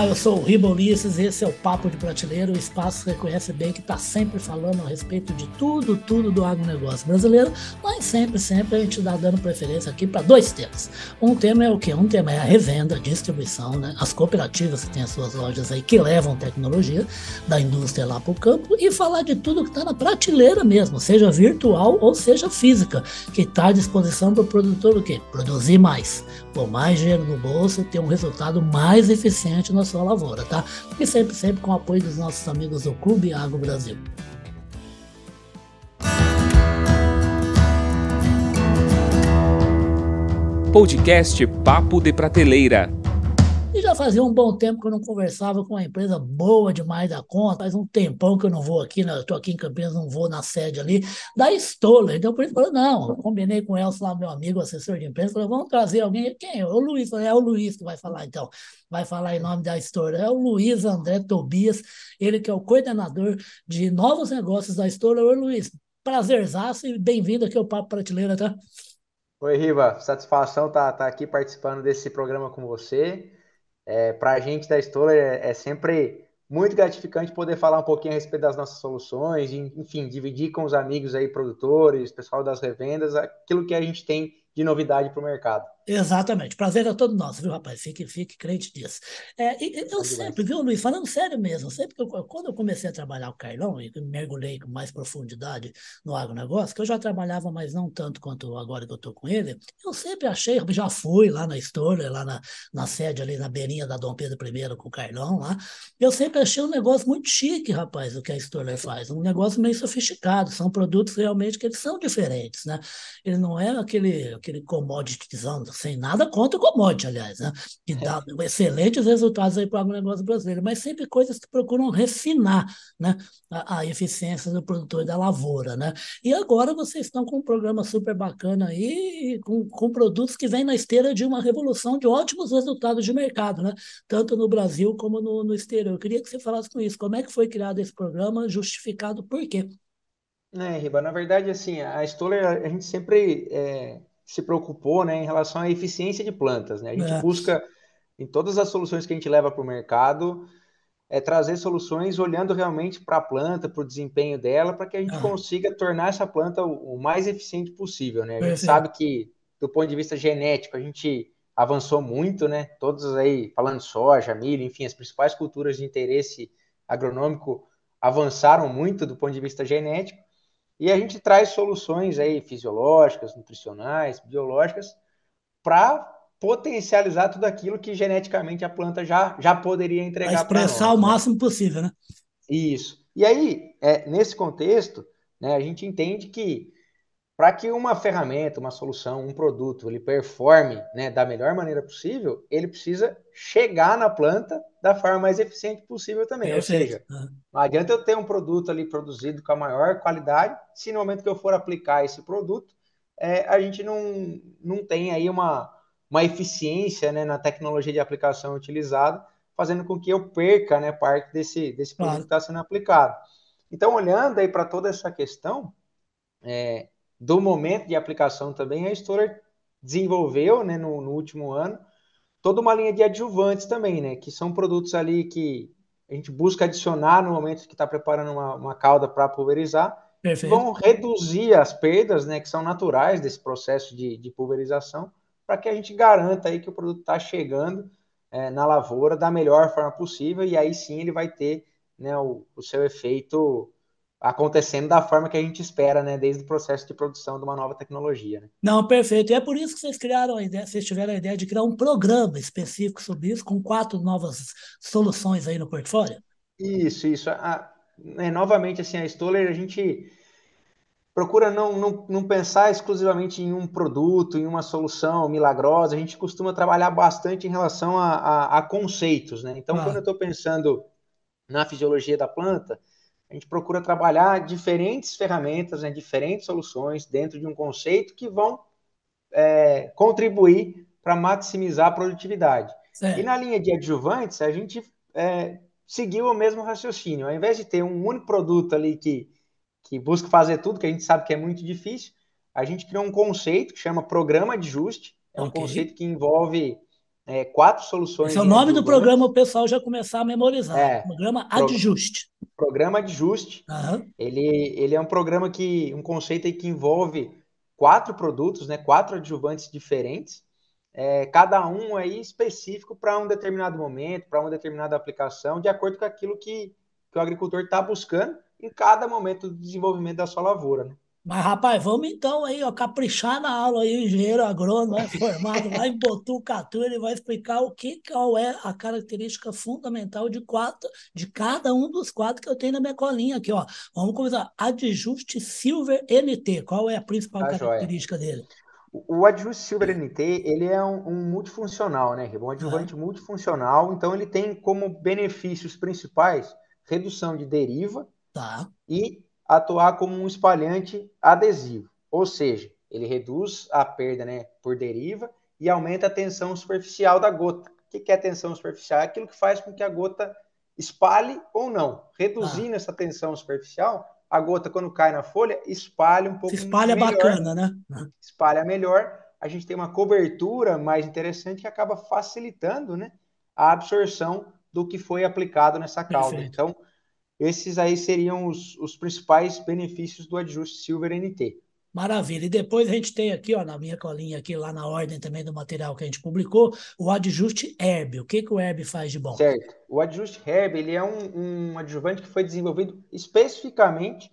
Olá, eu sou o Riba Ulisses e esse é o Papo de Prateleiro, o espaço que reconhece bem que está sempre falando a respeito de tudo, tudo do agronegócio brasileiro, mas sempre, sempre a gente está dando preferência aqui para dois temas. Um tema é o quê? Um tema é a revenda, a distribuição, né? as cooperativas que têm as suas lojas aí que levam tecnologia da indústria lá para o campo e falar de tudo que está na prateleira mesmo, seja virtual ou seja física, que está à disposição para o produtor o quê? Produzir mais, pôr mais dinheiro no bolso ter um resultado mais eficiente na sua lavoura, tá? E sempre, sempre com o apoio dos nossos amigos do Clube Agro Brasil. Podcast Papo de Prateleira. E já fazia um bom tempo que eu não conversava com uma empresa boa demais da conta. Faz um tempão que eu não vou aqui, né? estou aqui em Campinas, não vou na sede ali, da Stoller. Então, por isso, falei, não, combinei com o Elcio lá, meu amigo, assessor de imprensa, falei, vamos trazer alguém. Quem? O Luiz. É o Luiz que vai falar, então. Vai falar em nome da Stoller. É o Luiz André Tobias, ele que é o coordenador de novos negócios da Stoller. Oi, Luiz, prazerzaço e bem-vindo aqui ao Papo Prateleira, tá? Oi, Riva, satisfação estar tá, tá aqui participando desse programa com você. É, para a gente da Stoller é, é, sempre muito gratificante poder falar um pouquinho a respeito das nossas soluções, enfim, dividir com os amigos aí, produtores, pessoal das revendas, aquilo que a gente tem de novidade para o mercado. Exatamente. Prazer é todo nosso, viu, rapaz? Fique, fique crente disso. É, eu sempre, viu, Luiz, falando sério mesmo, sempre que eu, quando eu comecei a trabalhar o Carlão e mergulhei com mais profundidade no agronegócio, que eu já trabalhava, mas não tanto quanto agora que eu estou com ele, eu sempre achei, já fui lá na Stoller, lá na, na sede ali na beirinha da Dom Pedro I com o Carlão lá, eu sempre achei um negócio muito chique, rapaz, o que a Stoller faz, um negócio meio sofisticado, são produtos realmente que eles são diferentes, né? Ele não é aquele, aquele commoditizão sem nada contra o commodity, aliás, né? que dá é. excelentes resultados aí para o agronegócio brasileiro, mas sempre coisas que procuram refinar né? a, a, eficiência do produtor da lavoura. Né? E agora vocês estão com um programa super bacana aí, com, com produtos que vêm na esteira de uma revolução de ótimos resultados de mercado, né? tanto no Brasil como no, no exterior. Eu queria que você falasse com isso, como é que foi criado esse programa, justificado por quê? É, Riba, na verdade, assim, a Stoller, a gente sempre é, se preocupou né, em relação à eficiência de plantas. Né? A gente é. busca, em todas as soluções que a gente leva para o mercado, é trazer soluções olhando realmente para a planta, para o desempenho dela, para que a gente ah. consiga tornar essa planta o, o mais eficiente possível. Né? A gente sabe que, do ponto de vista genético, a gente avançou muito, né? Todos aí, falando soja, milho, enfim, as principais culturas de interesse agronômico avançaram muito do ponto de vista genético. E a gente traz soluções aí fisiológicas, nutricionais, biológicas, para potencializar tudo aquilo que geneticamente a planta já, já poderia entregar para expressar nós, o né? máximo possível, né? Isso. E aí, é, nesse contexto, né, a gente entende que para que uma ferramenta, uma solução, um produto, ele performe né, da melhor maneira possível, ele precisa chegar na planta da forma mais eficiente possível também. Ou seja, não adianta eu ter um produto ali produzido com a maior qualidade, se no momento que eu for aplicar esse produto, é, a gente não, não tem aí uma, uma eficiência né, na tecnologia de aplicação utilizada, fazendo com que eu perca né, parte desse, desse produto claro. que está sendo aplicado. Então, olhando aí para toda essa questão, é, do momento de aplicação também, a Stoller desenvolveu, né, no, no, último ano, toda uma linha de adjuvantes também, né, que são produtos ali que a gente busca adicionar no momento que está preparando uma, uma calda para pulverizar, Perfeito. vão reduzir as perdas, né, que são naturais desse processo de, de pulverização, para que a gente garanta aí que o produto está chegando é, na lavoura da melhor forma possível e aí sim ele vai ter né, o, o seu efeito acontecendo da forma que a gente espera, né, desde o processo de produção de uma nova tecnologia. Né? Não, perfeito. E é por isso que vocês criaram a ideia, vocês tiveram a ideia de criar um programa específico sobre isso, com quatro novas soluções aí no portfólio? Isso, isso. A, é, novamente, assim, a Stoller, a gente procura não, não, não pensar exclusivamente em um produto, em uma solução milagrosa, a gente costuma trabalhar bastante em relação a, a, a conceitos, né? Então, ah. quando eu estou pensando na fisiologia da planta, a gente procura trabalhar diferentes ferramentas, né, diferentes soluções dentro de um conceito que vão é, contribuir para maximizar a produtividade. Certo. E na linha de adjuvantes, a gente é, seguiu o mesmo raciocínio. Ao invés de ter um único produto ali que, que busca fazer tudo, que a gente sabe que é muito difícil, a gente criou um conceito que chama programa de ajuste. É um okay. conceito que envolve é, quatro soluções. Esse é o nome do programa, o pessoal já começar a memorizar. É, programa Adjuste. Programa Adjuste. Uhum. Ele, ele é um programa que, um conceito que envolve quatro produtos, né, quatro adjuvantes diferentes, é, cada um aí específico para um determinado momento, para uma determinada aplicação, de acordo com aquilo que, que o agricultor está buscando em cada momento do desenvolvimento da sua lavoura. Né? Mas, rapaz, vamos então aí, ó, caprichar na aula aí, o engenheiro agrônomo é formado lá em Botucatu, ele vai explicar o que, qual é a característica fundamental de quatro, de cada um dos quatro que eu tenho na minha colinha aqui, ó. Vamos começar. Adjuste Silver NT, qual é a principal tá característica joia. dele? O adjuste Silver NT, ele é um, um multifuncional, né, Um adjuvante uhum. multifuncional, então ele tem como benefícios principais redução de deriva tá. e atuar como um espalhante adesivo, ou seja, ele reduz a perda né, por deriva e aumenta a tensão superficial da gota. O que é tensão superficial? É aquilo que faz com que a gota espalhe ou não. Reduzindo ah. essa tensão superficial, a gota, quando cai na folha, espalha um pouco Se espalha melhor, bacana, né? Espalha melhor. A gente tem uma cobertura mais interessante que acaba facilitando né, a absorção do que foi aplicado nessa cauda. Perfeito. Então, esses aí seriam os, os principais benefícios do adjuste Silver NT. Maravilha. E depois a gente tem aqui, ó, na minha colinha aqui, lá na ordem também do material que a gente publicou, o adjuste Herb. O que, que o Herb faz de bom? Certo. O adjuste Herb, ele é um, um adjuvante que foi desenvolvido especificamente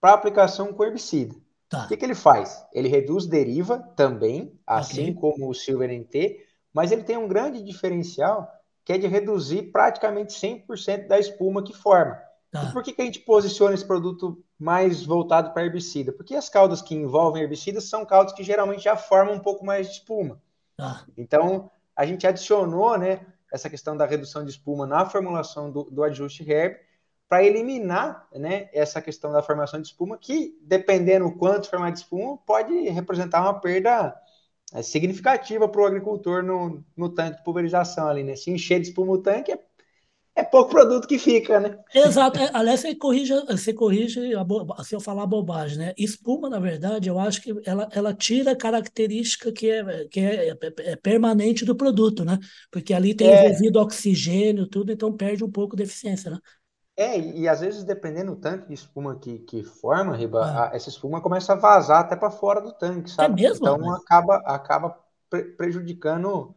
para aplicação com herbicida. Tá. O que, que ele faz? Ele reduz deriva também, assim okay. como o Silver NT, mas ele tem um grande diferencial que é de reduzir praticamente 100% da espuma que forma. Tá. Por que, que a gente posiciona esse produto mais voltado para herbicida? Porque as caudas que envolvem herbicidas são caudas que geralmente já formam um pouco mais de espuma. Tá. Então, a gente adicionou né, essa questão da redução de espuma na formulação do, do ajuste herb para eliminar né, essa questão da formação de espuma, que, dependendo do quanto formar de espuma, pode representar uma perda é, significativa para o agricultor no, no tanque de pulverização ali, né? Se encher de espuma o tanque, é pouco produto que fica, né? Exato. É, aliás, você corrige, você corrige se eu falar bobagem, né? Espuma, na verdade, eu acho que ela, ela tira a característica que, é, que é, é, é permanente do produto, né? Porque ali tem é. envolvido oxigênio, tudo, então perde um pouco de eficiência, né? É, e às vezes, dependendo do tanque de espuma que, que forma, Riba, ah. a, essa espuma começa a vazar até para fora do tanque, sabe? É mesmo? Então acaba, acaba prejudicando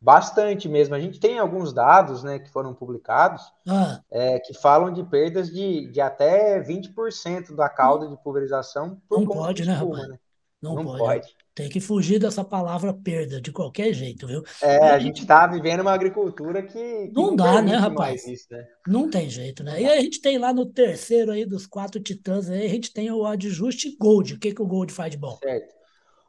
Bastante mesmo. A gente tem alguns dados né, que foram publicados ah. é, que falam de perdas de, de até 20% da cauda de pulverização por Não pode, né, espuma, rapaz? Né? Não, Não pode. pode. Tem que fugir dessa palavra perda de qualquer jeito, viu? É, a gente está vivendo uma agricultura que. que não, não, dá, né, rapaz? Isso, né? Não tem jeito, né? E a gente tem lá no terceiro aí dos quatro titãs aí, a gente tem o adjuste Gold. O que, que o Gold faz de bom? Certo.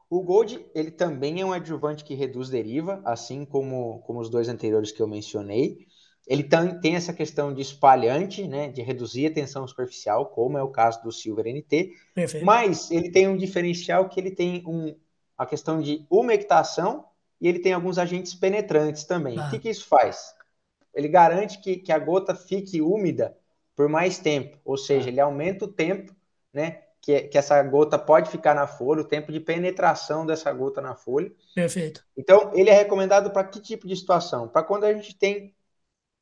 O Gold, ele também é um adjuvante que reduz deriva, assim como, como os dois anteriores que eu mencionei. Ele tem, tem essa questão de espalhante, né, de reduzir a tensão superficial, como é o caso do Silver NT. Perfeito. Mas ele tem um diferencial que ele tem um, a questão de umectação e ele tem alguns agentes penetrantes também. Ah. O que, que isso faz? Ele garante que, que a gota fique úmida por mais tempo, ou seja, ah. ele aumenta o tempo né, que, que essa gota pode ficar na folha, o tempo de penetração dessa gota na folha. Perfeito. Então, ele é recomendado para que tipo de situação? Para quando a gente tem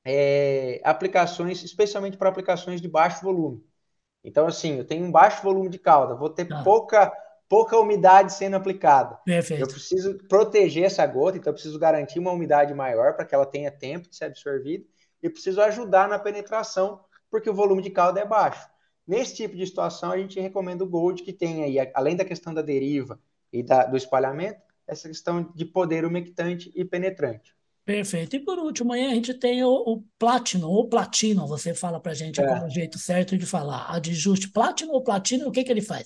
é, aplicações, especialmente para aplicações de baixo volume. Então, assim, eu tenho um baixo volume de cauda, vou ter ah. pouca, pouca umidade sendo aplicada. Perfeito. Eu preciso proteger essa gota, então eu preciso garantir uma umidade maior para que ela tenha tempo de ser absorvida e preciso ajudar na penetração, porque o volume de cauda é baixo. Nesse tipo de situação, a gente recomenda o Gold, que tem aí, além da questão da deriva e da, do espalhamento, essa questão de poder umectante e penetrante. Perfeito. E por último, aí a gente tem o, o Platinum, ou Platino, você fala para gente é. qual é o jeito certo de falar. Adjuste Platinum ou Platino, o que, que ele faz?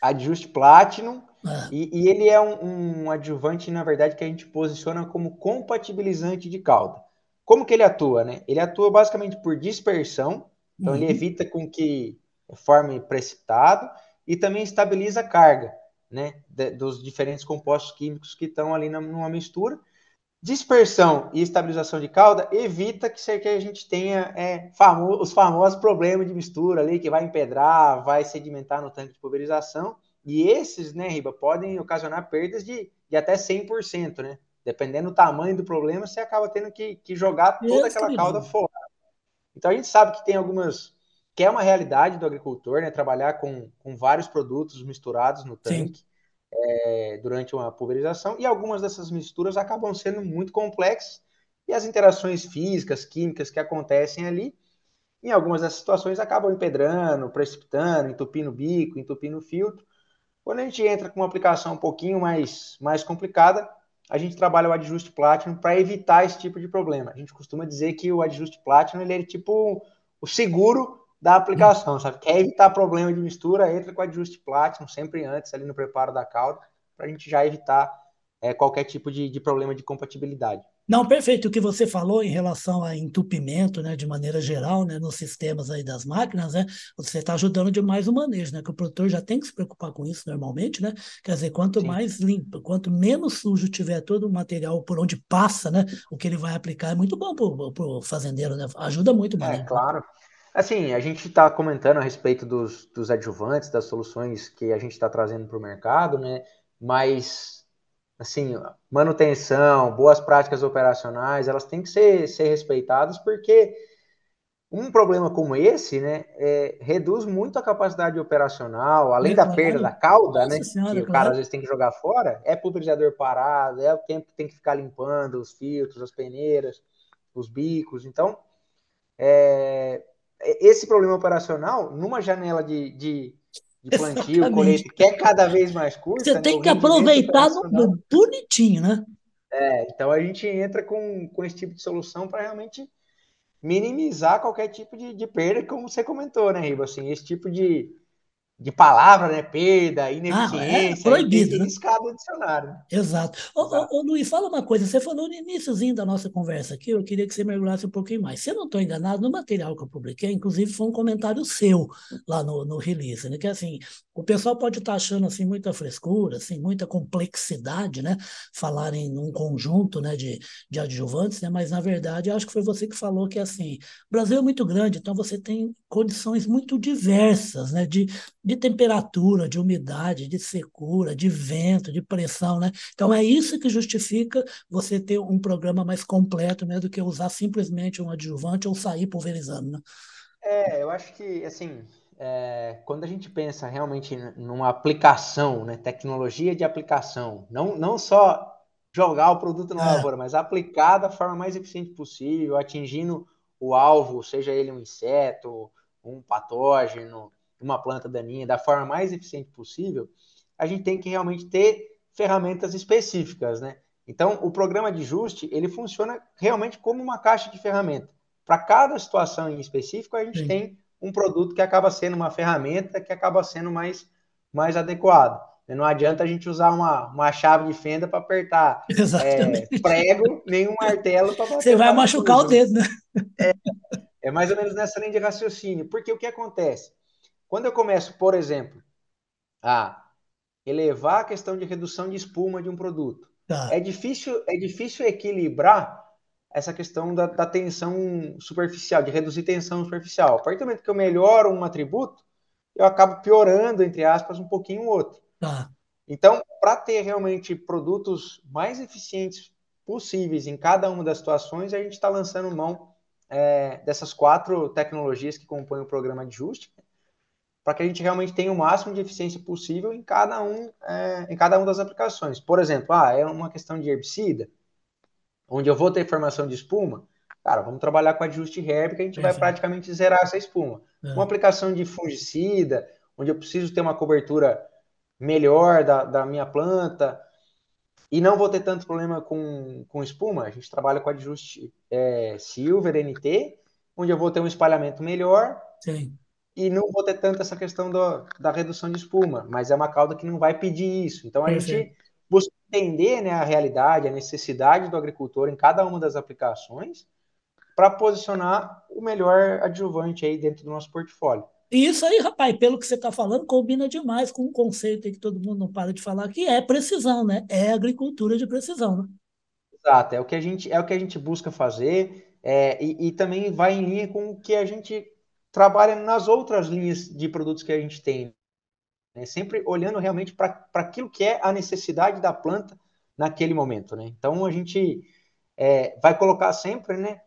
Adjuste Platinum, é. e, e, ele é um, um adjuvante, na verdade, que a gente posiciona como compatibilizante de calda. Como que ele atua? Né? Ele atua basicamente por dispersão, então uhum. ele evita com que forme precipitado e também estabiliza a carga né, de, dos diferentes compostos químicos que estão ali na, numa mistura. Dispersão e estabilização de calda evita que, que a gente tenha é, famo os famosos problemas de mistura ali, que vai empedrar, vai sedimentar no tanque de pulverização. E esses, né, Riba, podem ocasionar perdas de, de até 100%, né? dependendo do tamanho do problema, você acaba tendo que, que jogar toda aquela cauda fora. Então a gente sabe que tem algumas que é uma realidade do agricultor, né? Trabalhar com, com vários produtos misturados no tanque é, durante uma pulverização, e algumas dessas misturas acabam sendo muito complexas, e as interações físicas, químicas que acontecem ali, em algumas dessas situações acabam empedrando, precipitando, entupindo o bico, entupindo o filtro. Quando a gente entra com uma aplicação um pouquinho mais, mais complicada, a gente trabalha o adjuste Platinum para evitar esse tipo de problema. A gente costuma dizer que o adjuste Platinum ele é tipo o seguro da aplicação, sabe? Quer evitar problema de mistura, entra com ajuste Platinum sempre antes ali no preparo da cauda, para a gente já evitar é, qualquer tipo de, de problema de compatibilidade. Não, perfeito. O que você falou em relação a entupimento, né, de maneira geral, né, nos sistemas aí das máquinas, né, você está ajudando demais o manejo, né, que o produtor já tem que se preocupar com isso normalmente, né, quer dizer, quanto Sim. mais limpo, quanto menos sujo tiver todo o material por onde passa, né, o que ele vai aplicar é muito bom para o fazendeiro, né, ajuda muito o é, manejo. É, claro. Assim, a gente está comentando a respeito dos, dos adjuvantes, das soluções que a gente está trazendo para o mercado, né? Mas, assim, manutenção, boas práticas operacionais, elas têm que ser, ser respeitadas porque um problema como esse, né, é, reduz muito a capacidade operacional, além é, da claro. perda da cauda, Nossa né, senhora, que o cara às vezes tem que jogar fora, é pulverizador parado, é o tempo que tem que ficar limpando os filtros, as peneiras, os bicos, então é, esse problema operacional, numa janela de, de, de plantio, colheita, que é cada vez mais curta. Você né, tem que aproveitar no, bonitinho, né? É, então a gente entra com, com esse tipo de solução para realmente minimizar qualquer tipo de, de perda, como você comentou, né, Riba? Assim, esse tipo de, de palavra, né? Perda, ineficiência. Ah, é proibido, né? dicionário. Exato. Ô. Ô, ô, Luiz, fala uma coisa. Você falou no iníciozinho da nossa conversa aqui, eu queria que você mergulhasse um pouquinho mais. Se eu não estou enganado, no material que eu publiquei, inclusive foi um comentário seu lá no, no release, né? Que assim, o pessoal pode estar tá achando assim muita frescura, assim, muita complexidade, né? Falar em um conjunto né, de, de adjuvantes, né? Mas na verdade, acho que foi você que falou que assim, o Brasil é muito grande, então você tem condições muito diversas, né? De de temperatura, de umidade, de secura, de vento, de pressão, né? Então é isso que justifica você ter um programa mais completo, né, do que usar simplesmente um adjuvante ou sair pulverizando, né? É, eu acho que assim, é, quando a gente pensa realmente numa aplicação, né, tecnologia de aplicação, não, não só jogar o produto na é. lavoura, mas aplicar da forma mais eficiente possível, atingindo o alvo, seja ele um inseto, um patógeno, uma planta daninha da forma mais eficiente possível, a gente tem que realmente ter ferramentas específicas, né? Então, o programa de ajuste, ele funciona realmente como uma caixa de ferramenta. Para cada situação em específico, a gente Sim. tem um produto que acaba sendo uma ferramenta que acaba sendo mais, mais adequado. Não adianta a gente usar uma, uma chave de fenda para apertar é, prego, nem um martelo para Você vai machucar tudo. o dedo, né? É, é mais ou menos nessa linha de raciocínio. Porque o que acontece? Quando eu começo, por exemplo, a elevar a questão de redução de espuma de um produto, tá. é, difícil, é difícil equilibrar essa questão da, da, tensão superficial, de reduzir tensão superficial. A partir do momento que eu melhoro um atributo, eu acabo piorando, entre aspas, um pouquinho o outro. Tá. Então, para ter realmente produtos mais eficientes possíveis em cada uma das situações, a gente está lançando mão é, dessas quatro tecnologias que compõem o programa de ajuste, para que a gente realmente tenha o máximo de eficiência possível em cada um, é, em cada uma das aplicações. Por exemplo, ah, é uma questão de herbicida, onde eu vou ter formação de espuma, cara, vamos trabalhar com ajuste herb que a gente vai praticamente zerar essa espuma. É. Uma aplicação de fungicida, onde eu preciso ter uma cobertura melhor da, da minha planta e não vou ter tanto problema com, com espuma, a gente trabalha com ajuste é, Silver NT, onde eu vou ter um espalhamento melhor. Sim e não vou ter tanto essa questão do, da redução de espuma, mas é uma cauda que não vai pedir isso. Então a gente busca entender né, a realidade, a necessidade do agricultor em cada uma das aplicações para posicionar o melhor adjuvante aí dentro do nosso portfólio. E isso aí, rapaz, pelo que você está falando, combina demais com um conceito que todo mundo não para de falar, que é precisão, né? É agricultura de precisão, né? Exato, é o que a gente, é o que a gente busca fazer, é, e, e também vai em linha com o que a gente trabalha nas outras linhas de produtos que a gente tem. Né? Sempre olhando realmente para aquilo que é a necessidade da planta naquele momento, né? Então a gente é, vai colocar sempre, né,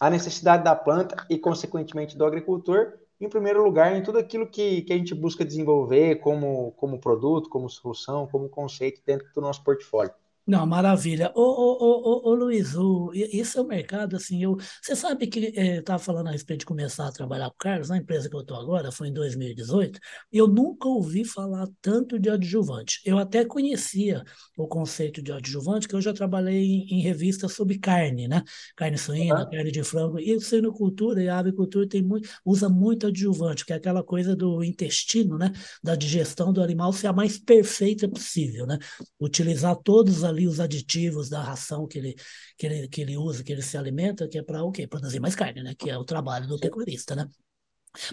a necessidade da planta e consequentemente do agricultor em primeiro lugar em tudo aquilo que, que a gente busca desenvolver como, como produto, como solução, como conceito dentro do nosso portfólio. Não, maravilha. Ô, ô, ô, ô, ô Luiz, o, esse é o mercado, assim, eu, você sabe que eh, eu estava falando a respeito de começar a trabalhar com o Carlos, na empresa que eu estou agora, foi em 2018, eu nunca ouvi falar tanto de adjuvante. Eu até conhecia o conceito de adjuvante, que eu já trabalhei em, em revistas sobre carne, né? Carne suína, carne de frango, e suinocultura e a avicultura tem muito, usa muito adjuvante, que é aquela coisa do intestino, né? Da digestão do animal ser a mais perfeita possível, né? Utilizar todos ali os aditivos da ração que ele, que ele, que ele usa, que ele se alimenta, que é para o quê? Produzir mais carne, né? Que é o trabalho do pecuarista, né?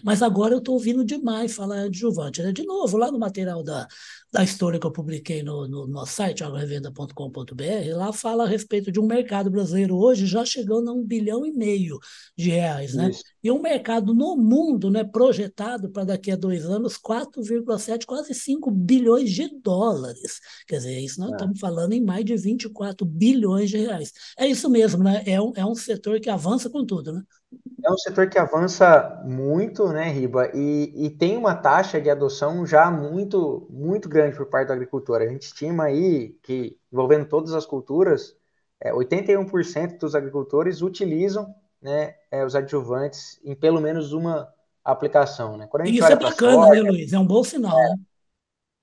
Mas agora eu estou ouvindo demais falar adjuvante. Né? De novo, lá no material da, da história que eu publiquei no, no nosso site, agrorevenda.com.br, lá fala a respeito de um mercado brasileiro hoje já chegando a um bilhão e meio de reais. Né? E um mercado no mundo né, projetado para daqui a dois anos 4,7, quase 5 bilhões de dólares. Quer dizer, isso nós é. estamos falando em mais de 24 bilhões de reais. É isso mesmo, né? é, um, é um setor que avança com tudo. Né? É um setor que avança muito, né, Riba, e, e tem uma taxa de adoção já muito, muito grande por parte do agricultor. A gente estima aí que, envolvendo todas as culturas, é, 81% dos agricultores utilizam né, é, os adjuvantes em pelo menos uma aplicação. Né? Quando a gente isso é bacana, né, soja, né, Luiz? É um bom sinal. É, né?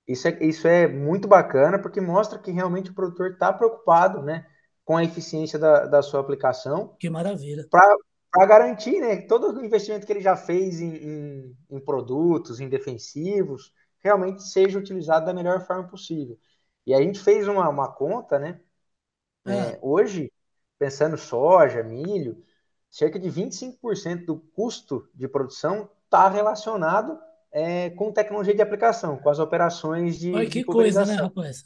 isso, é, isso é muito bacana, porque mostra que realmente o produtor está preocupado né, com a eficiência da, da sua aplicação. Que maravilha. Para para garantir né, todo o investimento que ele já fez em, em, em, produtos, em defensivos, realmente seja utilizado da melhor forma possível. E a gente fez uma, uma conta, né? É. É, hoje, pensando soja, milho, cerca de 25% do custo de produção está relacionado é, com tecnologia de aplicação, com as operações de. Olha que de coisa, né, rapaz?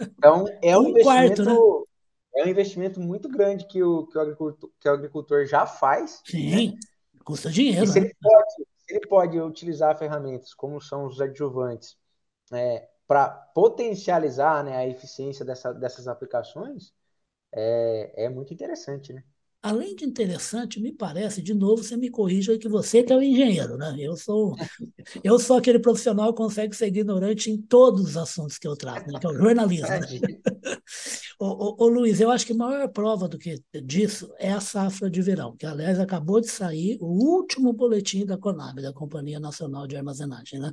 Então, é um, um investimento. Quarto, né? É um investimento muito grande que o, que o, agricultor, que o agricultor já faz. Sim, né? custa dinheiro. E se, né? ele pode, se ele pode utilizar ferramentas como são os adjuvantes é, para potencializar né, a eficiência dessa, dessas aplicações, é, é muito interessante, né? Além de interessante, me parece, de novo, você me corrija que você que é o engenheiro, né? Eu sou, eu sou aquele profissional que consegue ser ignorante em todos os assuntos que eu trato, né? que é o jornalismo. Né? ô, ô, ô, Luiz, eu acho que a maior prova do que disso é a safra de verão, que aliás acabou de sair o último boletim da Conab, da Companhia Nacional de Armazenagem, né?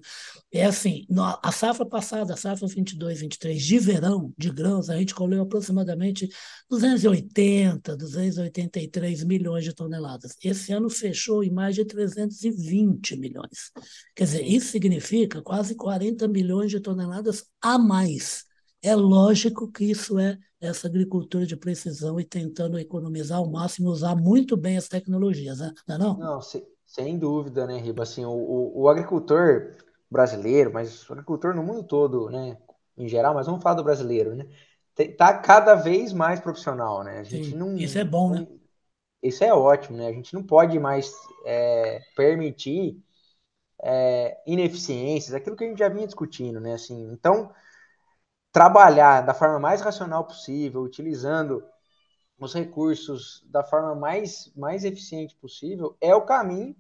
É assim, a safra passada, a safra 22, 23 de verão de grãos, a gente colheu aproximadamente 280, 280 193 milhões de toneladas. Esse ano fechou em mais de 320 milhões. Quer dizer, isso significa quase 40 milhões de toneladas a mais. É lógico que isso é essa agricultura de precisão e tentando economizar ao máximo, usar muito bem as tecnologias, né? não é não? Não, sem, sem dúvida, né, Riba? Assim, o, o, o agricultor brasileiro, mas o agricultor no mundo todo, né, em geral, mas vamos falar do brasileiro, né? Tá cada vez mais profissional, né? A gente Sim, não. Isso é bom, né? Isso é ótimo, né? A gente não pode mais é, permitir é, ineficiências, aquilo que a gente já vinha discutindo, né? Assim, então, trabalhar da forma mais racional possível, utilizando os recursos da forma mais, mais eficiente possível, é o caminho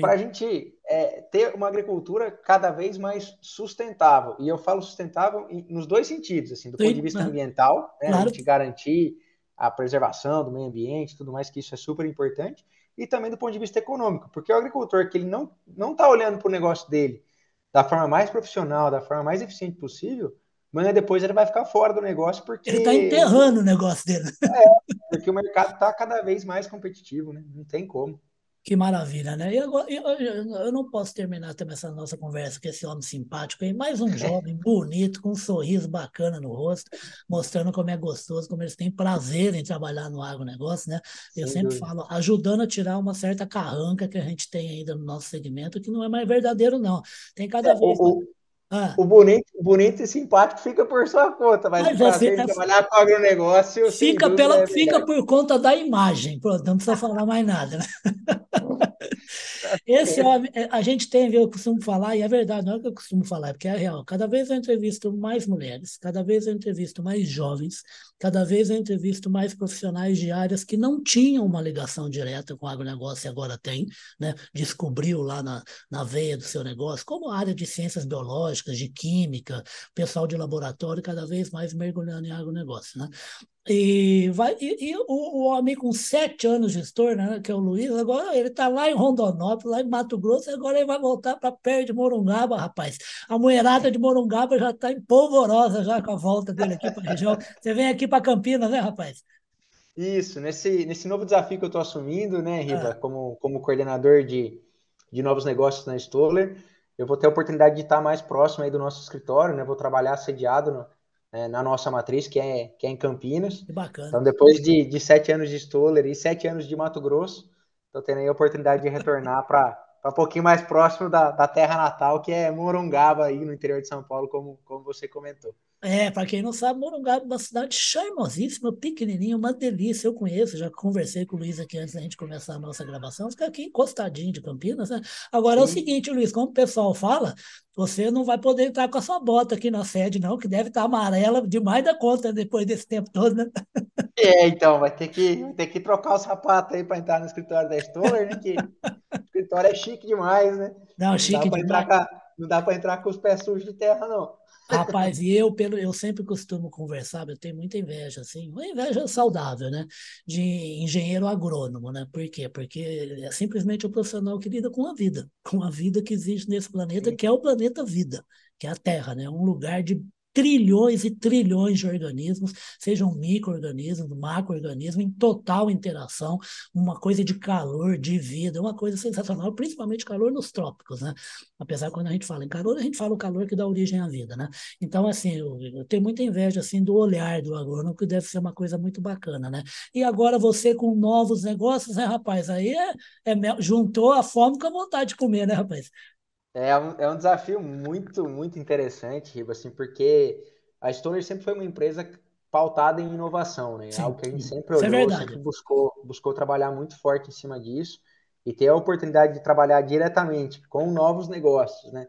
para a gente é, ter uma agricultura cada vez mais sustentável. E eu falo sustentável nos dois sentidos, assim, do Sim, ponto de vista ambiental, né, claro. a gente garantir a preservação do meio ambiente, tudo mais, que isso é super importante, e também do ponto de vista econômico, porque o agricultor que ele não não está olhando para o negócio dele da forma mais profissional, da forma mais eficiente possível, mas depois ele vai ficar fora do negócio porque ele está enterrando o negócio dele. É, porque o mercado está cada vez mais competitivo, né? Não tem como. Que maravilha, né? E agora, eu, eu, não posso terminar também essa nossa conversa com esse homem simpático aí, mais um jovem bonito, com um sorriso bacana no rosto, mostrando como é gostoso, como eles têm prazer em trabalhar no agronegócio, né? Eu Sem sempre dúvida. falo, ajudando a tirar uma certa carranca que a gente tem ainda no nosso segmento, que não é mais verdadeiro, não. Tem cada é, vez. O, ah. O bonito, bonito e simpático fica por sua conta, mas, mas o prazer é, trabalhar com agronegócio. Fica, pela, é fica por conta da imagem. Pronto, não precisa falar mais nada. Esse homem, é, a gente tem, eu costumo falar, e é verdade, não é o que eu costumo falar, é porque é real. Cada vez eu entrevisto mais mulheres, cada vez eu entrevisto mais jovens, cada vez eu entrevisto mais profissionais de áreas que não tinham uma ligação direta com o agronegócio e agora tem, né? Descobriu lá na, na veia do seu negócio, como a área de ciências biológicas, de química, pessoal de laboratório, cada vez mais mergulhando em agronegócio, né? E, vai, e, e o, o, homem com sete anos gestor, né, que é o Luiz, agora ele está lá em Rondonópolis, lá em Mato Grosso, e agora ele vai voltar para perto de Morungaba, rapaz. A mulherada de Morungaba já está empolvorosa já com a volta dele aqui para a região. Você vem aqui para Campinas, né, rapaz? Isso, nesse, nesse novo desafio que eu estou assumindo, né, Riva, é. como, como coordenador de, de novos negócios na Stoller, eu vou ter a oportunidade de estar mais próximo aí do nosso escritório, né? Vou trabalhar sediado no, é, na nossa matriz, que é, que é em Campinas. Que bacana. Então, depois de, de sete anos de Stoller e sete anos de Mato Grosso, estou tendo aí a oportunidade de retornar para um pouquinho mais próximo da, da terra natal, que é Morungaba, aí no interior de São Paulo, como, como você comentou. É, para quem não sabe, Morungaba é uma cidade charmosíssima, pequenininha, uma delícia. Eu conheço, já conversei com o Luiz aqui antes da gente começar a nossa gravação. Fica aqui encostadinho de Campinas, né? Agora Sim. é o seguinte, Luiz, como o pessoal fala, você não vai poder entrar com a sua bota aqui na sede, não, que deve estar amarela demais da conta depois desse tempo todo, né? É, então, vai ter que, vai ter que trocar o sapato aí para entrar no escritório da Stoller, né? Que o escritório é chique demais, né? Não, chique não demais. não dá para entrar com os pés sujos de terra, não. Rapaz, e eu, pelo, eu sempre costumo conversar, eu tenho muita inveja, assim, uma inveja saudável, né? De engenheiro agrônomo, né? Por quê? Porque é simplesmente o profissional que lida com a vida, com a vida que existe nesse planeta, que é o planeta vida, que é a Terra, né? Um lugar de trilhões e trilhões de organismos, sejam micro-organismos, macro-organismos, em total interação, uma coisa de calor, de vida, uma coisa sensacional, principalmente calor nos trópicos, né? Apesar que quando a gente fala em calor, a gente fala o calor que dá origem à vida, né? Então, assim, eu, eu tenho muita inveja, assim, do olhar do agrônomo, que deve ser uma coisa muito bacana, né? E agora você com novos negócios, né, rapaz? Aí é, é juntou a fome com a vontade de comer, né, rapaz? É um, é um desafio muito, muito interessante, Riba, assim, porque a Stoner sempre foi uma empresa pautada em inovação, né? Sim, Algo que a gente sempre é olhou, é sempre buscou, buscou trabalhar muito forte em cima disso e ter a oportunidade de trabalhar diretamente com novos negócios, né?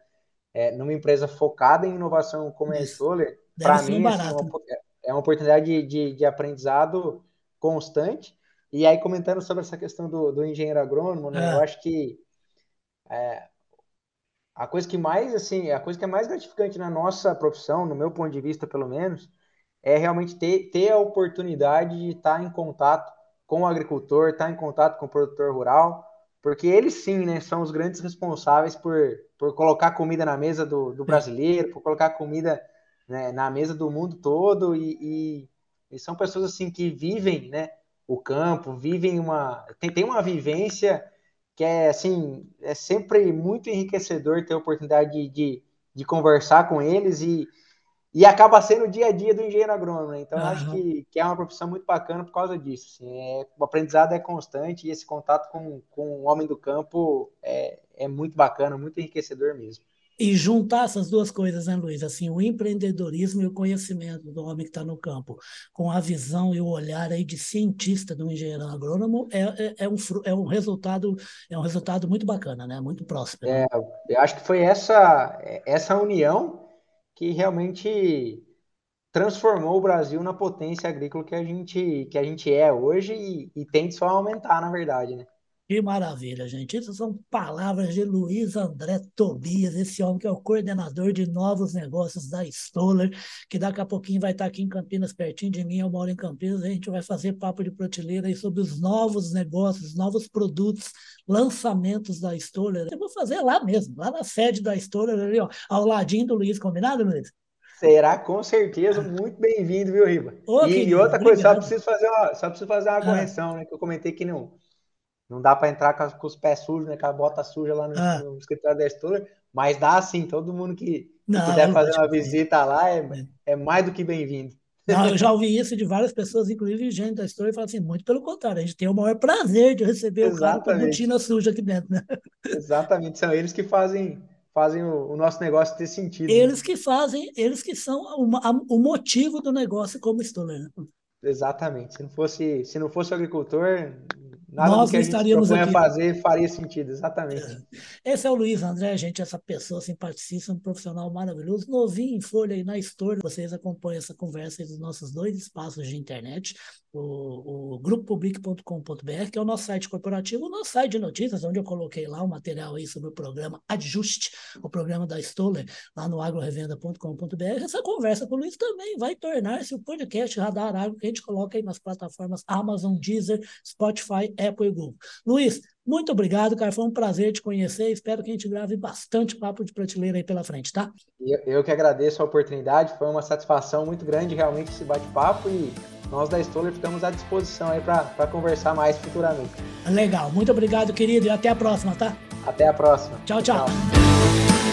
É, numa empresa focada em inovação como é a Stoller, para mim assim, é, uma, é uma oportunidade de, de, de, aprendizado constante. E aí, comentando sobre essa questão do, do engenheiro agrônomo, né? É. Eu acho que é, a coisa que mais, assim, a coisa que é mais gratificante na nossa profissão, no meu ponto de vista, pelo menos, é realmente ter, ter a oportunidade de estar em contato com o agricultor, estar em contato com o produtor rural, porque eles sim, né, são os grandes responsáveis por, por colocar comida na mesa do, do brasileiro, por colocar comida né, na mesa do mundo todo, e, e, e, são pessoas assim que vivem, né, o campo, vivem uma, tem, tem uma vivência que é assim, é sempre muito enriquecedor ter a oportunidade de, de, de conversar com eles e, e acaba sendo o dia a dia do engenheiro agrônomo. Né? Então, uhum. acho que, que é uma profissão muito bacana por causa disso. Assim, é, o aprendizado é constante e esse contato com, com o homem do campo é, é muito bacana, muito enriquecedor mesmo. E juntar essas duas coisas, né, Luiz? Assim, o empreendedorismo e o conhecimento do homem que está no campo, com a visão e o olhar aí de cientista do engenheiro agrônomo, é, é, é, um, é um resultado é um resultado muito bacana, né? Muito próspero. É, eu acho que foi essa, essa união que realmente transformou o Brasil na potência agrícola que a gente, que a gente é hoje e, e tende só a aumentar, na verdade, né? Que maravilha, gente. Isso são palavras de Luiz André Tobias, esse homem que é o coordenador de novos negócios da Stoller, que daqui a pouquinho vai estar aqui em Campinas, pertinho de mim. Eu moro em Campinas. A gente vai fazer papo de prateleira aí sobre os novos negócios, novos produtos, lançamentos da Stoller. Eu vou fazer lá mesmo, lá na sede da Stoller, ali, ó, ao ladinho do Luiz. Combinado, Luiz? Será com certeza muito bem-vindo, viu, Riba? Ô, e, querido, outra coisa, só preciso fazer uma, só preciso fazer uma ah. correção, né? Que eu comentei que não não dá para entrar com, com, os pés sujos, né? Com a bota suja lá no, ah. no escritório da Estura, mas dá sim, todo mundo que, que quiser fazer uma visita lá é, é mais do que bem-vindo. Não, eu já ouvi isso de várias pessoas, inclusive gente da história, e fala assim, muito pelo contrário, a gente tem o maior prazer de receber Exatamente. o cara com a botina suja aqui dentro, né? Exatamente, são eles que fazem fazem o, o nosso negócio ter sentido. Né? Eles né? que fazem, eles que são o, a, o motivo do negócio como Stoller. Né? Exatamente. Se não fosse, se não fosse o agricultor, Nada Nós do que a gente estaríamos aqui. fazer faria sentido, exatamente. É. Esse é o Luiz André, gente, essa pessoa simpaticíssima, um profissional maravilhoso, novinho em folha aí na história. Vocês acompanham essa conversa aí dos nossos dois espaços de internet, o, o grupopublic.com.br, que é o nosso site corporativo, o nosso site de notícias, onde eu coloquei lá o material aí sobre o programa Ajuste, o programa da Stoller, lá no agrorevenda.com.br. Essa conversa com o Luiz também vai tornar-se o podcast Radar Agro que a gente coloca aí nas plataformas Amazon, Deezer, Spotify, Apple e Google. Luiz, muito obrigado, cara. Foi um prazer te conhecer. Espero que a gente grave bastante papo de prateleira aí pela frente, tá? Eu, eu que agradeço a oportunidade. Foi uma satisfação muito grande realmente esse bate-papo e nós da Stoller ficamos à disposição aí para conversar mais futuramente. Legal. Muito obrigado, querido, e até a próxima, tá? Até a próxima. tchau. tchau. tchau.